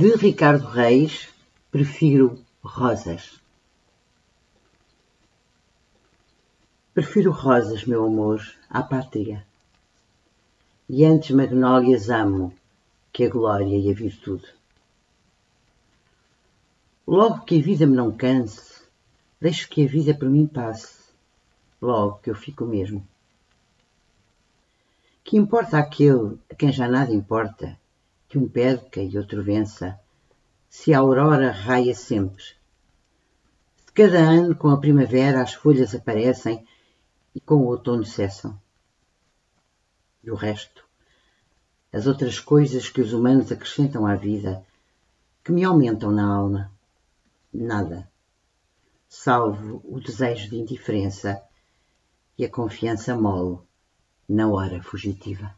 De Ricardo Reis, prefiro rosas. Prefiro rosas, meu amor, à pátria. E antes magnólias amo que a glória e a virtude. Logo que a vida me não canse, deixo que a vida por mim passe, logo que eu fico mesmo. Que importa aquele a quem já nada importa, que um perca e outro vença, se a aurora raia sempre. De cada ano, com a primavera, as folhas aparecem e com o outono cessam. E o resto, as outras coisas que os humanos acrescentam à vida, que me aumentam na alma, nada, salvo o desejo de indiferença e a confiança mole na hora fugitiva.